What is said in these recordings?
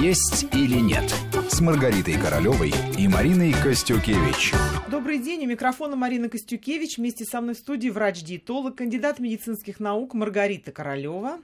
«Есть или нет» с Маргаритой Королевой и Мариной Костюкевич. Добрый день. У микрофона Марина Костюкевич. Вместе со мной в студии врач-диетолог, кандидат медицинских наук Маргарита Королева.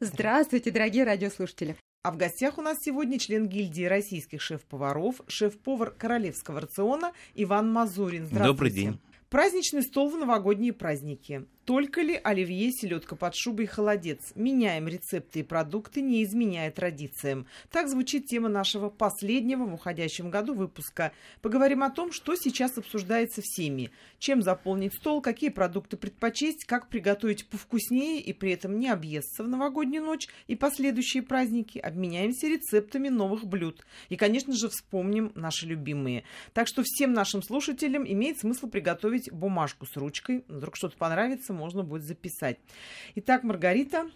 Здравствуйте, дорогие радиослушатели. А в гостях у нас сегодня член гильдии российских шеф-поваров, шеф-повар королевского рациона Иван Мазурин. Добрый день. Праздничный стол в новогодние праздники. Только ли оливье, селедка под шубой холодец? Меняем рецепты и продукты, не изменяя традициям. Так звучит тема нашего последнего в уходящем году выпуска. Поговорим о том, что сейчас обсуждается всеми. Чем заполнить стол, какие продукты предпочесть, как приготовить повкуснее и при этом не объесться в новогоднюю ночь и последующие праздники. Обменяемся рецептами новых блюд. И, конечно же, вспомним наши любимые. Так что всем нашим слушателям имеет смысл приготовить бумажку с ручкой. Вдруг что-то понравится, можно будет записать. Итак, Маргарита,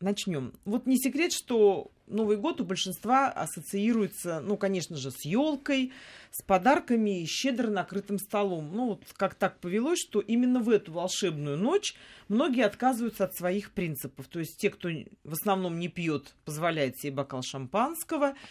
начнем. Вот не секрет, что Новый год у большинства ассоциируется, ну, конечно же, с елкой, с подарками и щедро накрытым столом. Ну, вот как так повелось, что именно в эту волшебную ночь многие отказываются от своих принципов. То есть те, кто в основном не пьет, позволяет себе бокал шампанского –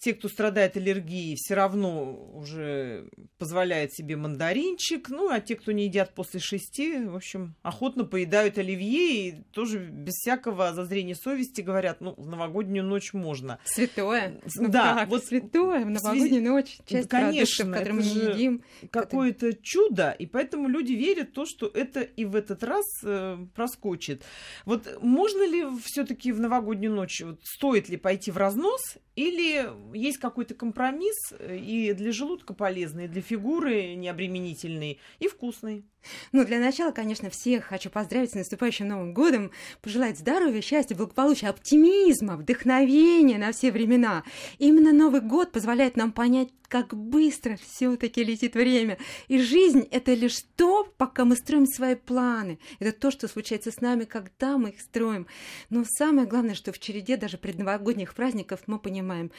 те, кто страдает аллергией, все равно уже позволяют себе мандаринчик. Ну, а те, кто не едят после шести, в общем, охотно поедают оливье и тоже без всякого зазрения совести говорят, ну, в новогоднюю ночь можно. Святое. Ну, да, как? вот святое в новогоднюю ночь. Часть Конечно, продуктов, которые мы не едим. Какое-то это... чудо, и поэтому люди верят в то, что это и в этот раз э, проскочит. Вот можно ли все-таки в новогоднюю ночь, вот, стоит ли пойти в разнос или есть какой-то компромисс э, и для желудка полезный, и для фигуры необременительный, и вкусный? Ну, для начала, конечно, всех хочу поздравить с наступающим Новым годом, пожелать здоровья, счастья, благополучия, оптимизма, вдохновения на все времена. Именно Новый год позволяет нам понять, как быстро все-таки летит время. И жизнь — это лишь то, пока мы строим свои планы. Это то, что случается с нами, когда мы их строим. Но самое главное, что в череде даже предновогодних праздников мы понимаем,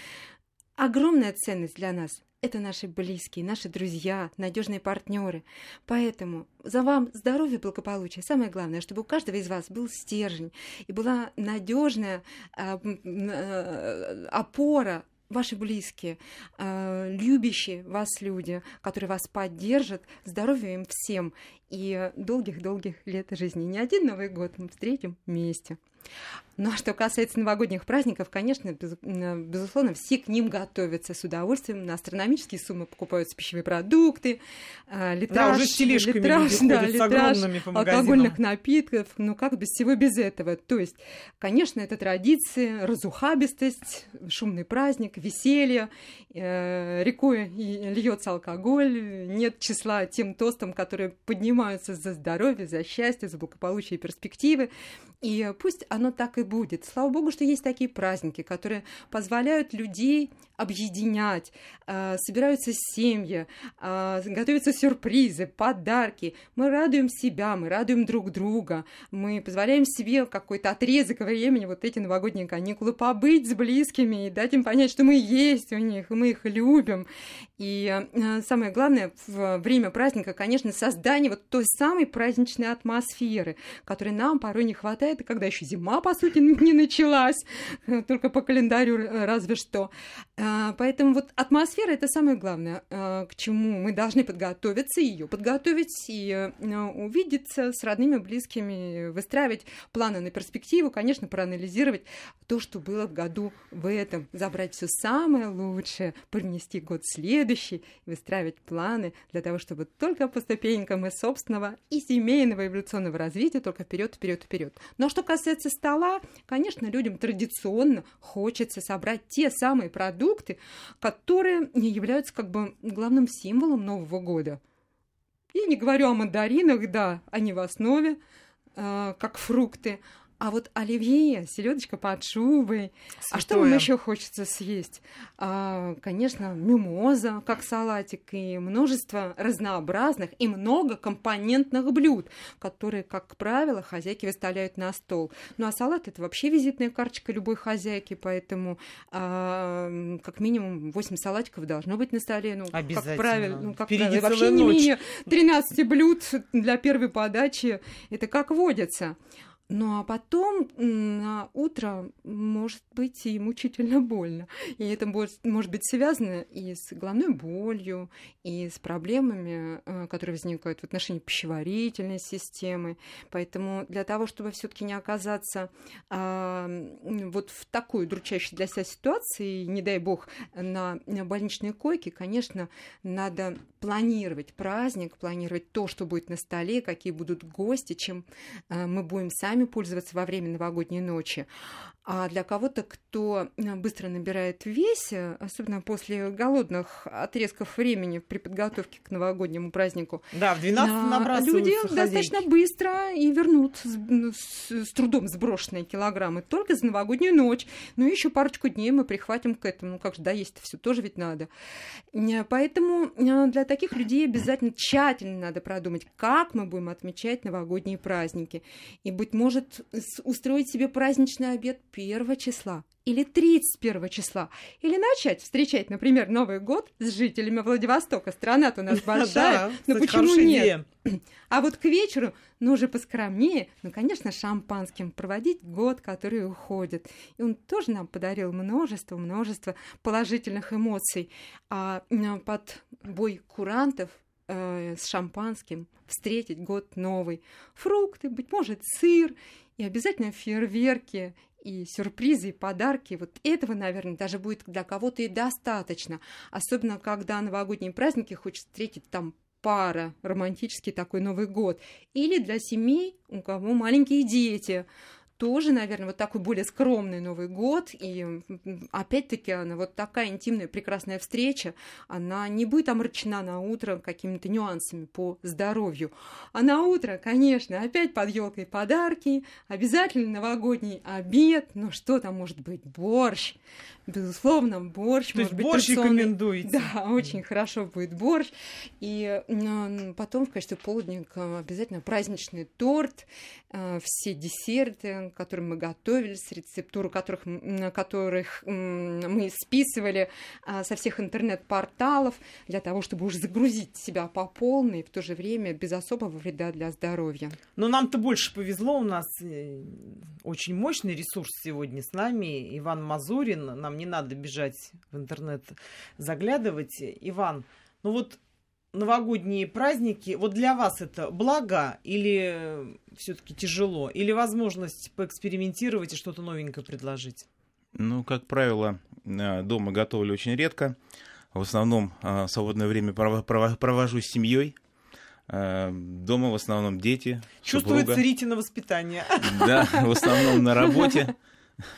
огромная ценность для нас – это наши близкие, наши друзья, надежные партнеры. Поэтому за вам здоровье благополучие. Самое главное, чтобы у каждого из вас был стержень и была надежная э, э, опора ваши близкие, э, любящие вас люди, которые вас поддержат, здоровья им всем и долгих-долгих лет жизни. Не один Новый год мы встретим вместе. Ну а что касается новогодних праздников, конечно, без, безусловно, все к ним готовятся с удовольствием. На астрономические суммы покупаются пищевые продукты, э, литраж, да, уже с литраж, да, литраж алкогольных напитков. Ну как без всего без этого? То есть, конечно, это традиции, разухабистость, шумный праздник, веселье, э, рекой льется алкоголь, нет числа тем тостам, которые поднимаются за здоровье, за счастье, за благополучие и перспективы. И пусть оно так и будет. Слава богу, что есть такие праздники, которые позволяют людей объединять, э, собираются семьи, э, готовятся сюрпризы, подарки. Мы радуем себя, мы радуем друг друга, мы позволяем себе какой-то отрезок времени, вот эти новогодние каникулы, побыть с близкими и дать им понять, что мы есть у них, мы их любим. И э, самое главное в время праздника, конечно, создание вот той самой праздничной атмосферы, которой нам порой не хватает, и когда еще зима, по сути, не началась, только по календарю разве что. А, поэтому вот атмосфера это самое главное, а, к чему мы должны подготовиться, ее подготовить и а, увидеться с родными, близкими, выстраивать планы на перспективу, конечно, проанализировать то, что было в году в этом, забрать все самое лучшее, принести год следующий, выстраивать планы для того, чтобы только по ступенькам и собственного, и семейного эволюционного развития только вперед, вперед, вперед. Но что касается стола, конечно, людям традиционно хочется собрать те самые продукты, продукты, которые являются как бы главным символом Нового года. Я не говорю о мандаринах, да, они в основе, э, как фрукты, а вот оливье, селедочка под шубой. Святое. А что вам еще хочется съесть? А, конечно, мимоза, как салатик, и множество разнообразных и многокомпонентных блюд, которые, как правило, хозяйки выставляют на стол. Ну а салат это вообще визитная карточка любой хозяйки, поэтому а, как минимум 8 салатиков должно быть на столе. Ну, Обязательно. Как правило, ну, как правило, вообще не менее 13 блюд для первой подачи. Это как водится. Ну а потом на утро может быть и мучительно больно. И это может, может быть связано и с головной болью, и с проблемами, э, которые возникают в отношении пищеварительной системы. Поэтому для того, чтобы все-таки не оказаться а, вот в такой удручающей для себя ситуации, не дай бог, на больничной койке, конечно, надо планировать праздник, планировать то, что будет на столе, какие будут гости, чем э, мы будем сами сами пользоваться во время новогодней ночи. А для кого-то, кто э, быстро набирает в весе, особенно после голодных отрезков времени при подготовке к новогоднему празднику, да, в 12 люди хозяйки. достаточно быстро и вернут с, ну, с, с трудом сброшенные килограммы только за новогоднюю ночь. Ну, еще парочку дней мы прихватим к этому. Ну, как же, да, есть все тоже ведь надо. Поэтому э, для таких людей обязательно тщательно надо продумать, как мы будем отмечать новогодние праздники. И, быть может, устроить себе праздничный обед 1 числа или 31 числа, или начать встречать, например, Новый год с жителями Владивостока. Страна-то у нас большая, но почему нет? А вот к вечеру, ну уже поскромнее, ну, конечно, шампанским проводить год, который уходит. И он тоже нам подарил множество, множество положительных эмоций. А под бой курантов э, с шампанским встретить год новый. Фрукты, быть может, сыр, и обязательно фейерверки, и сюрпризы, и подарки. Вот этого, наверное, даже будет для кого-то и достаточно. Особенно, когда новогодние праздники хочется встретить там пара, романтический такой Новый год. Или для семей, у кого маленькие дети тоже, наверное, вот такой более скромный Новый год. И опять-таки она вот такая интимная, прекрасная встреча, она не будет омрачена на утро какими-то нюансами по здоровью. А на утро, конечно, опять под елкой подарки, обязательно новогодний обед. Ну что там может быть? Борщ. Безусловно, борщ. То есть борщ рекомендуете? Да, очень хорошо будет борщ. И потом в качестве полдника обязательно праздничный торт, э, все десерты, к которым мы готовились, рецептуру которых, которых мы списывали а, со всех интернет-порталов для того, чтобы уже загрузить себя по полной, в то же время без особого вреда для здоровья. Но нам-то больше повезло, у нас э, очень мощный ресурс сегодня с нами. Иван Мазурин, нам не надо бежать в интернет заглядывать. Иван, ну вот новогодние праздники, вот для вас это благо или все-таки тяжело? Или возможность поэкспериментировать и что-то новенькое предложить? Ну, как правило, э, дома готовлю очень редко. В основном э, свободное время провожу с семьей. Э, дома в основном дети. Чувствуется Ритина воспитание. Да, в основном на работе.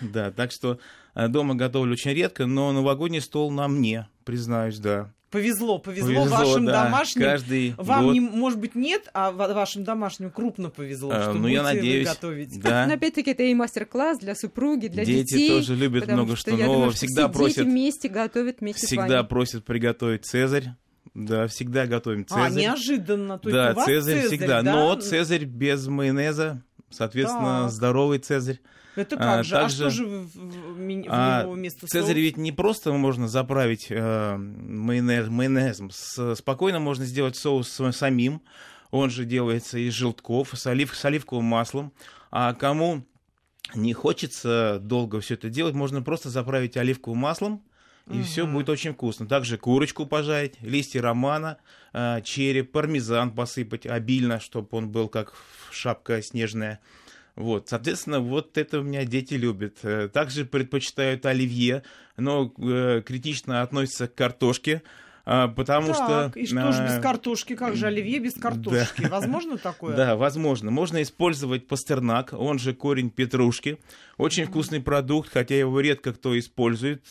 Да, так что дома готовлю очень редко, но новогодний стол на мне, признаюсь, да. Повезло, повезло, повезло вашим да. домашним. Каждый Вам, год... не, может быть, нет, а вашим домашним крупно повезло, а, что ну, я надеюсь, готовить. Да. Но опять-таки это и мастер-класс для супруги, для дети детей. Дети тоже любят много что, что нового. Думаю, всегда что просят, дети вместе готовят вместе Всегда просят приготовить Цезарь. Да, всегда готовим а, Цезарь. А, неожиданно. То да, Цезарь, Цезарь всегда. Да? Но Цезарь без майонеза, соответственно, так. здоровый Цезарь. Это как а, же? Также, а что же в, в, в а, вместо Цезарь ведь не просто можно заправить э, майонез, майонезом. С, спокойно можно сделать соус самим. Он же делается из желтков, с, олив, с оливковым маслом. А кому не хочется долго все это делать, можно просто заправить оливковым маслом, и угу. все будет очень вкусно. Также курочку пожарить, листья романа, э, череп, пармезан посыпать обильно, чтобы он был как шапка снежная. Вот, соответственно, вот это у меня дети любят. Э, также предпочитают оливье, но э, критично относятся к картошке, потому так, что... и что же без картошки? Как же оливье без картошки? Да. Возможно такое? Да, возможно. Можно использовать пастернак, он же корень петрушки. Очень вкусный продукт, хотя его редко кто использует.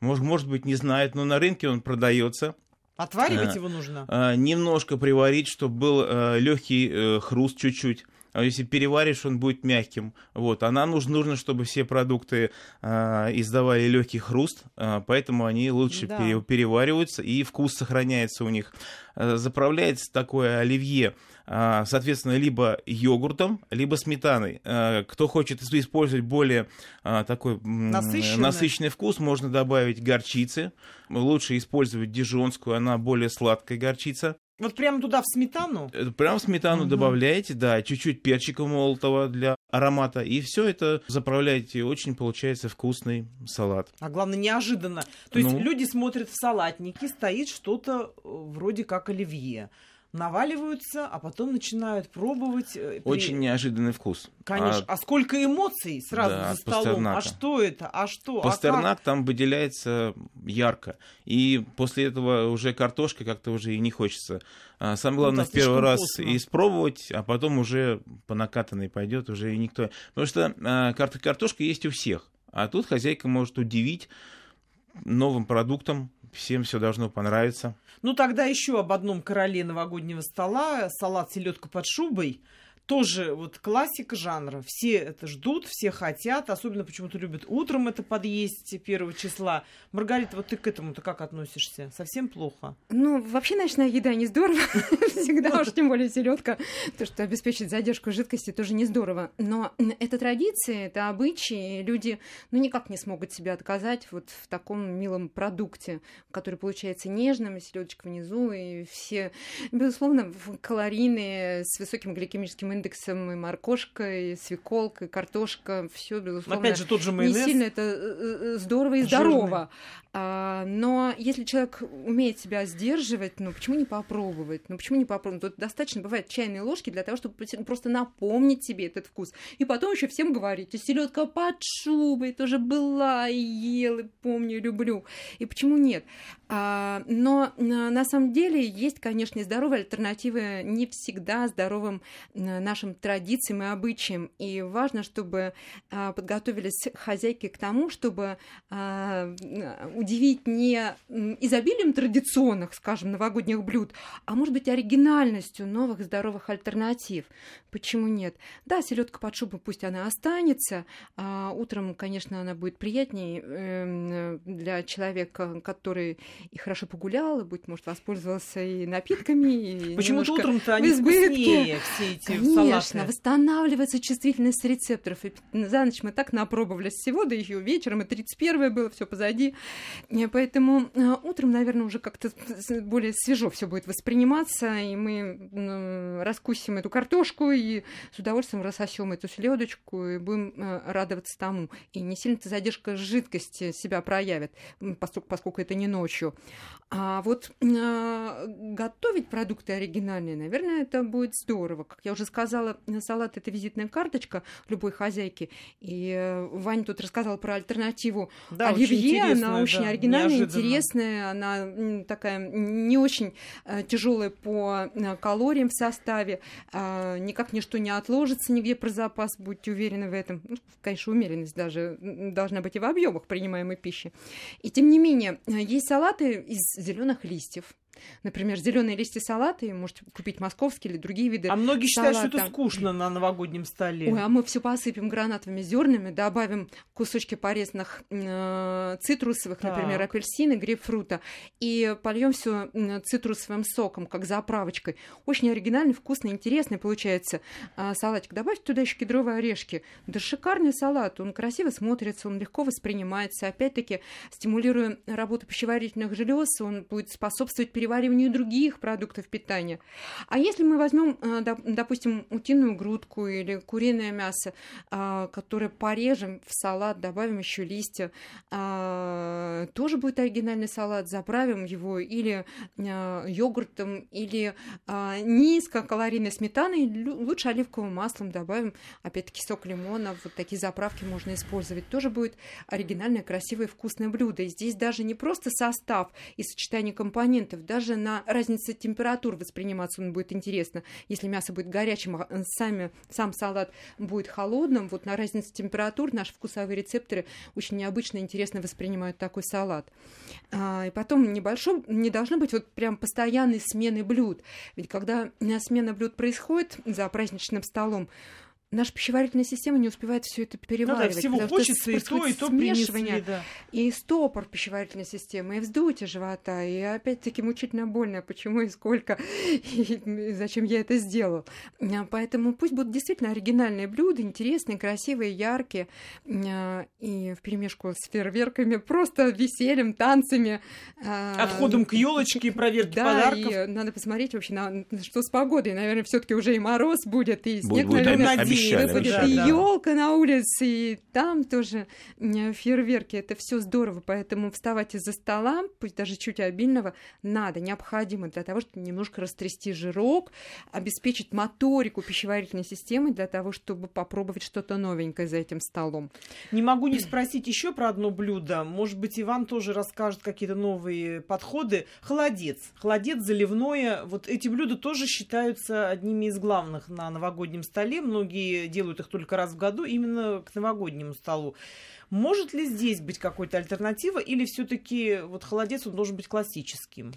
Может, может быть, не знает, но на рынке он продается. Отваривать его нужно? Немножко приварить, чтобы был легкий хруст чуть-чуть. А если переваришь, он будет мягким. Вот. А нам нужно, нужно чтобы все продукты э, издавали легкий хруст, э, поэтому они лучше да. пере, перевариваются и вкус сохраняется у них. Э, заправляется такое оливье, э, соответственно, либо йогуртом, либо сметаной. Э, кто хочет использовать более э, такой насыщенный. насыщенный вкус, можно добавить горчицы. Лучше использовать дижонскую, она более сладкая горчица. Вот прямо туда в сметану? Прямо в сметану угу. добавляете, да, чуть-чуть перчика молотого для аромата. И все это заправляете, очень получается вкусный салат. А главное, неожиданно. То есть Ну. люди смотрят в салатнике, стоит что-то э, вроде как оливье. Наваливаются, а потом начинают пробовать. э, при- Очень неожиданный вкус. Конечно. А, сколько эмоций сразу Да, за столом. А Пастернака. что это? А что? А А как? Пастернак там выделяется ярко. И после этого уже картошка как-то уже и не хочется. А, Самое главное да, в первый раз постно. испробовать, а потом уже по накатанной пойдет уже и никто. Потому что а, кар- картошка есть у всех. А тут хозяйка может удивить новым продуктом. Всем все должно понравиться. Ну, тогда еще об одном короле новогоднего стола. Салат селедка под шубой. Тоже вот классика жанра. Все это ждут, все хотят. Особенно почему-то любят утром это подъесть первого числа. Маргарита, вот ты к этому-то как относишься? Совсем плохо? Ну, вообще ночная еда не здорово. Всегда уж тем более селедка. То, что обеспечить задержку жидкости, тоже не здорово. Но это традиции, это обычаи. Люди ну, никак не смогут себе отказать вот в таком милом продукте, который получается нежным, селедочка внизу, и все, безусловно, калорийные, с высоким гликемическим индексом, и моркошка, и свеколка, и картошка, все, безусловно. Опять же, тот же Не майонез. сильно это э, э, здорово и Жирный. здорово. А, но если человек умеет себя сдерживать, ну почему не попробовать? Ну почему не попробовать? Тут достаточно бывает чайной ложки для того, чтобы просто- напомнить себе этот вкус. И потом еще всем говорить, селедка под шубой тоже была, и ел, и помню, люблю. И почему нет? А, но на, самом деле есть, конечно, здоровые альтернативы не всегда здоровым а, нашим традициям и обычаям. И важно, чтобы а, подготовились хозяйки к тому, чтобы удивить не изобилием традиционных, скажем, новогодних блюд, а может быть оригинальностью новых здоровых альтернатив. Почему нет? Да, селедка под шубой пусть она останется. а утром, конечно, она будет приятнее эм, для человека, который и хорошо погулял, и, быть может, воспользовался и напитками, и Почему-то утром-то они вкуснее, все эти Конечно, салаты. восстанавливается чувствительность рецепторов. И за ночь мы так напробовались всего, да еще вечером, и 31 было, все позади. И Поэтому а, утром, наверное, уже как-то более свежо все будет восприниматься, и мы раскусим эту картошку и с удовольствием рассосем эту селедочку и будем э, радоваться тому. И не сильно-то задержка жидкости себя проявит, поскольку, поскольку это не ночью. А вот готовить продукты оригинальные, наверное, это будет здорово. Как я уже сказала, салат это визитная карточка любой хозяйки. И э, Ваня тут рассказал про альтернативу Да, очень оливье. Она интересная, очень оригинальная, неожиданно. интересная. Она такая не очень тяжелая по э, калориям в составе. А, Никак ничто не отложится нигде про запас, будьте уверены в этом. Ну, конечно, умеренность даже должна быть и в объемах принимаемой пищи. И тем не менее, э, есть салаты из зеленых листьев. Например, зеленые листья салата, и можете купить московские или другие виды. А многие считают, что это салата. скучно на новогоднем столе. Ой, а мы все посыпем гранатовыми зернами, добавим кусочки порезанных э, цитрусовых, Так. например, апельсины, грейпфрута, и польем все цитрусовым соком, как заправочкой. Очень оригинальный, вкусный, интересный получается а, салатик. Добавьте туда еще кедровые орешки. Да шикарный салат, он красиво смотрится, он легко воспринимается. Опять-таки, стимулируя работу пищеварительных желез, он будет способствовать перевариванию других продуктов питания. А если мы возьмем, э, доп- допустим, утиную грудку или куриное мясо, а, которое порежем в салат, добавим еще листья, а, тоже будет оригинальный салат, заправим его или йогуртом, или низкокалорийной сметаной, лучше оливковым маслом добавим, опять-таки, сок лимона, вот такие заправки можно использовать. Тоже будет оригинальное, красивое, вкусное блюдо. И здесь даже не просто состав и сочетание компонентов, даже на разнице температур восприниматься он будет интересно. Если мясо будет горячим, а сами, сам салат будет холодным, вот на разнице температур наши вкусовые рецепторы очень необычно интересно воспринимают такой салат. А, и потом небольшой, не должно быть вот прям постоянной смены блюд. Ведь когда смена блюд происходит за праздничным столом, наша пищеварительная система не успевает все это Ну да, переваривать. всего потому что хочется, и то, и происходит то смешивание принесли, да. и стопор пищеварительной системы, и вздутие живота, и опять-таки мучительно больно, почему и сколько, и зачем я это сделал. А, Поэтому пусть будут действительно оригинальные блюда, интересные, красивые, яркие, а, и в перемешку с фейерверками, просто весельем, танцами. а, Отходом к елочке и проверке да, подарков. и надо посмотреть вообще, на, что с погодой. Наверное, все таки уже и мороз будет, и снег, будет, наверное, выпадет обещали, и да. елка на улице, и там тоже м, фейерверки. Это все здорово, поэтому вставать из-за стола, пусть даже чуть обильного, надо, необходимо для того, чтобы немножко растрясти жирок, обеспечить моторику пищеварительной системы для того, чтобы попробовать что-то новенькое за этим столом. Не могу не спросить еще про одно блюдо. Может быть, Иван тоже расскажет какие-то новые подходы. Холодец. Холодец, заливное. Вот эти блюда тоже считаются одними из главных на новогоднем столе. Многие делают их только раз в году именно к новогоднему столу. Может ли здесь быть какой-то альтернатива или все-таки вот холодец он должен быть классическим?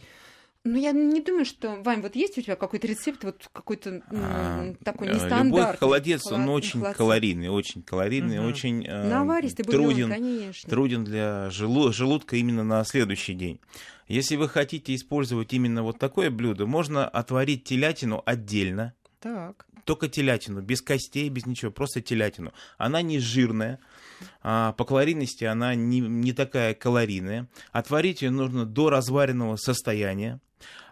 Ну, я не думаю, что... Вань, вот есть у тебя какой-то рецепт, вот какой-то А, такой э, нестандартный? Любой холодец, он Холод- очень холодец. калорийный, очень калорийный, Мгм. очень э, Наваристый бульон, труден, конечно. труден для желу- желудка именно на следующий день. Если вы хотите использовать именно вот такое блюдо, можно отварить телятину отдельно, Так. только телятину, без костей, без ничего, просто телятину. Она не жирная, а по калорийности она не, не такая калорийная. Отварить ее нужно до разваренного состояния.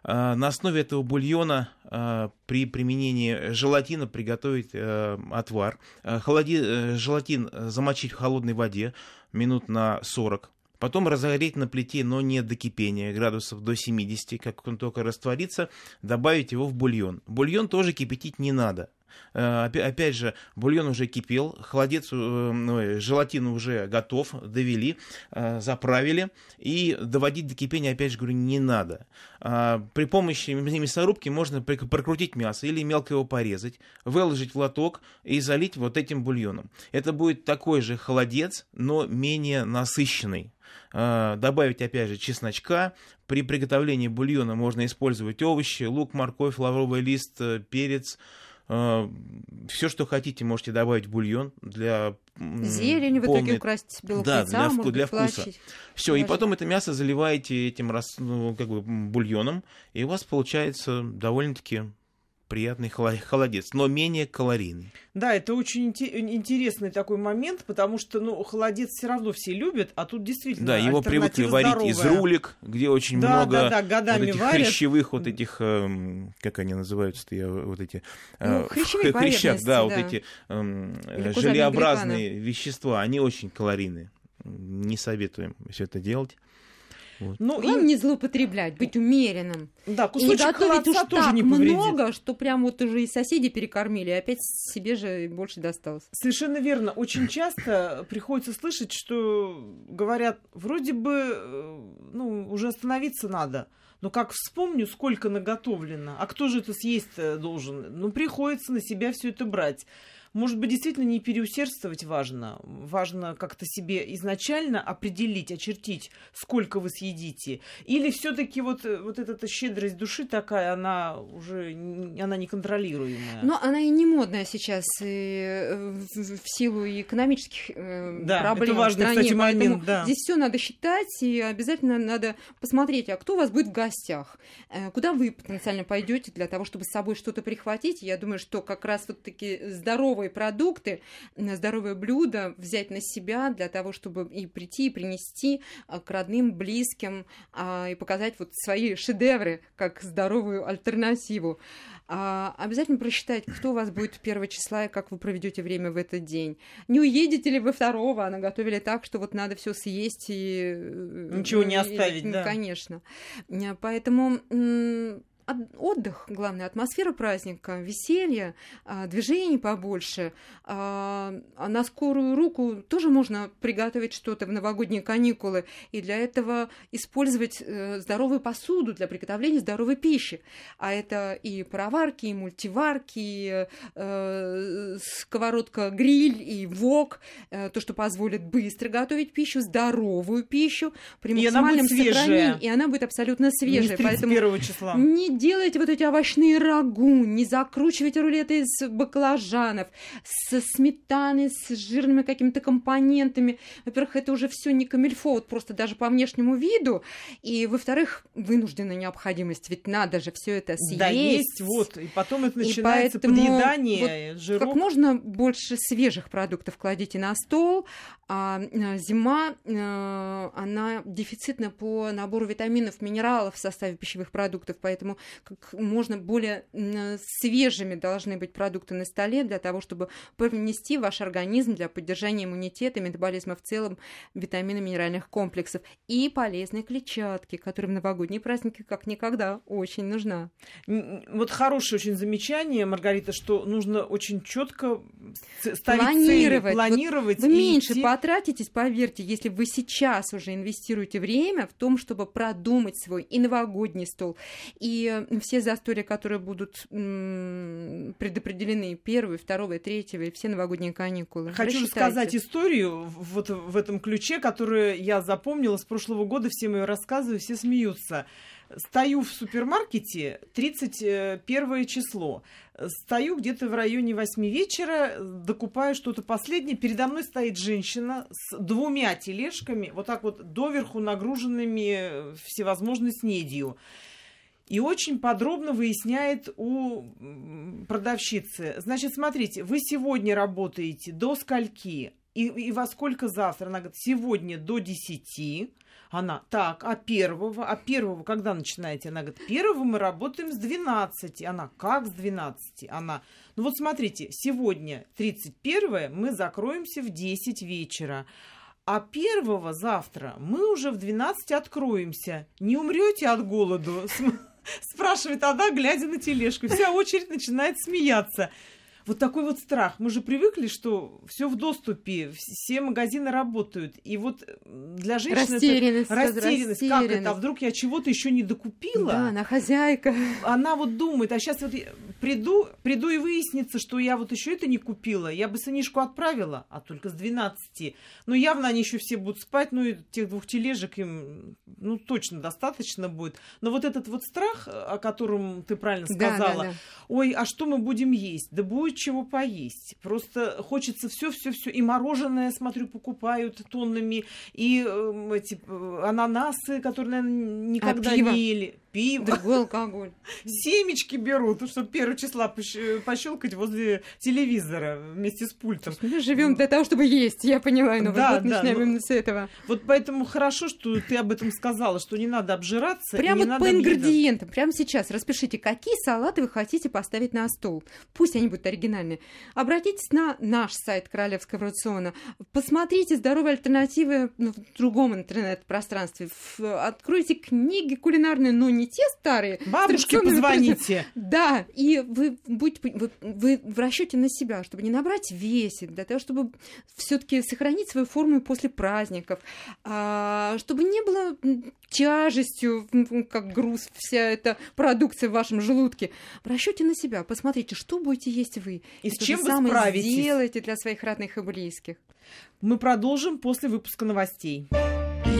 А, На основе этого бульона а, при применении желатина приготовить э, отвар. Холоди- э, Желатин э, замочить в холодной воде минут на 40. Потом разогреть на плите, но не до кипения, градусов до 70, как он только растворится, добавить его в бульон. Бульон тоже кипятить не надо. Э, опя- Опять же, бульон уже кипел, холодец, э, желатин уже готов, довели, э, заправили, и доводить до кипения, опять же говорю, не надо. При помощи мясорубки можно прокрутить мясо или мелко его порезать, выложить в лоток и залить вот этим бульоном. Это будет такой же холодец, но менее насыщенный. Добавить, опять же, чесночка. При приготовлении бульона можно использовать овощи, лук, морковь, лавровый лист, перец. Все, что хотите, можете добавить в бульон для Зелень в итоге полной- украсть белок Да, яйца, для вку- для вкуса. Все, и потом это мясо заливаете этим рас- ну, как бы, бульоном, и у вас получается довольно-таки приятный холо- холодец, но менее калорийный. Да, это очень инте- интересный такой момент, потому что, ну, холодец все равно все любят, а тут действительно Да, его привыкли варить из рулик, где очень Да, много да, да, годами вот этих варят. хрящевых, вот этих, эм, как они называются-то, я вот эти... Ну, э, хрящевые в хрящах, да, вот эти э, желеобразные вещества, они очень калорийные. Не советуем все это делать. Ну, Главное и, не злоупотреблять, быть умеренным. да, И кусочек готовить уж тоже так не повредит. много, что прям вот уже и соседи перекормили, и опять себе же больше досталось. Совершенно верно. Очень часто приходится слышать, что говорят, вроде бы, э, ну, уже остановиться надо. Но как вспомню, сколько наготовлено, а кто же это съесть должен? Ну, приходится на себя все это брать. Может быть, действительно не переусердствовать важно. Важно как-то себе изначально определить, очертить, сколько вы съедите. Или все-таки вот, э, вот эта щедрость души такая, она уже она неконтролируемая. Но она и не модная сейчас и, э, в, силу экономических э, Да, проблем это важный, в стране. кстати, момент, да. Здесь все надо считать, и обязательно надо посмотреть, а кто у вас будет в гостях, куда вы потенциально пойдете для того, чтобы с собой что-то прихватить. Я думаю, что как раз вот такие здоровые продукты, э, здоровые блюда взять на себя для того, чтобы и прийти, и принести э, к родным, близким, а, и показать вот свои шедевры как здоровую альтернативу. А, обязательно просчитать, кто у вас будет 1 числа и как вы проведете время в этот день. Не уедете ли вы второго, а наготовили так, что вот надо все съесть и... э, Ничего не и- оставить, ну, да. Конечно. Э, Поэтому отдых, главное, атмосфера праздника, веселье, а, движений побольше. А а на скорую руку тоже можно приготовить что-то в новогодние каникулы, и для этого использовать э, здоровую посуду для приготовления здоровой пищи. А это и пароварки, и мультиварки, и э, сковородка-гриль, и вок, э, то, что позволит быстро готовить пищу, здоровую пищу, при И максимальном свежая. сохранении, и она будет абсолютно Не свежая. Поэтому 31 числа. не делайте вот эти овощные рагу, не закручивайте рулеты из баклажанов, со сметаны, с жирными какими-то компонентами. Во-первых, это уже все не камильфо, вот просто даже по внешнему виду. И, во-вторых, вынужденная необходимость, ведь надо же все это съесть. Да, есть, вот. И потом это И начинается поэтому подъедание, жирок. Как можно больше свежих продуктов кладите на стол. А э, зима, э, она дефицитна по набору витаминов, минералов в составе пищевых продуктов, поэтому как можно более свежими должны быть продукты на столе для того, чтобы привнести в ваш организм для поддержания иммунитета, метаболизма в целом, витамины, минеральных комплексов и полезной клетчатки, которая в новогодние праздники как никогда очень нужна. Вот хорошее очень замечание, Маргарита, что нужно очень четко ставить планировать. цели, планировать. Вот вы меньше идти... потратитесь, поверьте, если вы сейчас уже инвестируете время в том, чтобы продумать свой и новогодний стол, и все застолья, которые будут предопределены первого, второго, третьего, и все новогодние каникулы. Хочу рассказать историю вот в этом ключе, которую я запомнила с прошлого года, всем ее рассказываю, все смеются. Стою в супермаркете 31 число. Стою где-то в районе 8 вечера, докупаю что-то последнее. Передо мной стоит женщина с двумя тележками, вот так вот доверху нагруженными всевозможной снедью. И очень подробно выясняет у продавщицы. Значит, смотрите, вы сегодня работаете до скольки? И, и во сколько завтра? Она говорит, сегодня до 10 она, так, а первого? А первого когда начинаете? Она говорит, первого мы работаем с 12. Она, как с 12? Она, ну вот смотрите, сегодня 31 мы закроемся в 10 вечера. А первого завтра мы уже в 12 откроемся. Не умрете от голоду? Спрашивает она, глядя на тележку. Вся очередь начинает смеяться вот такой вот страх. Мы же привыкли, что все в доступе, все магазины работают. И вот для женщины растерянность, это растерянность. Как это? А вдруг я чего-то еще не докупила? Да, она хозяйка. Она вот думает, а сейчас вот приду, приду и выяснится, что я вот еще это не купила. Я бы сынишку отправила, а только с 12. Но явно они еще все будут спать, ну и тех двух тележек им, ну, точно достаточно будет. Но вот этот вот страх, о котором ты правильно сказала, да, да, да. ой, а что мы будем есть? Да будет чего поесть. Просто хочется все, все, все. И мороженое, смотрю, покупают тоннами, и э, эти э, ананасы, которые, наверное, никогда а не ели пиво. Другой алкоголь. Семечки берут, чтобы первого числа пощелкать возле телевизора вместе с пультом. Мы живем для того, чтобы есть, я поняла, но да, вот да, начинаем ну, именно с этого. Вот поэтому хорошо, что ты об этом сказала, что не надо обжираться. Прямо вот по ингредиентам, прямо сейчас распишите, какие салаты вы хотите поставить на стол. Пусть они будут оригинальные. Обратитесь на наш сайт Королевского рациона, посмотрите здоровые альтернативы в другом интернет-пространстве, откройте книги кулинарные, но не не те старые. Бабушке позвоните. Да, и вы будете вы, вы в расчете на себя, чтобы не набрать весе, для того, чтобы все-таки сохранить свою форму после праздников, а, чтобы не было тяжестью, как груз, вся эта продукция в вашем желудке. В расчете на себя. Посмотрите, что будете есть вы. И, и с чем вы справитесь. сделаете для своих родных и близких. Мы продолжим после выпуска новостей.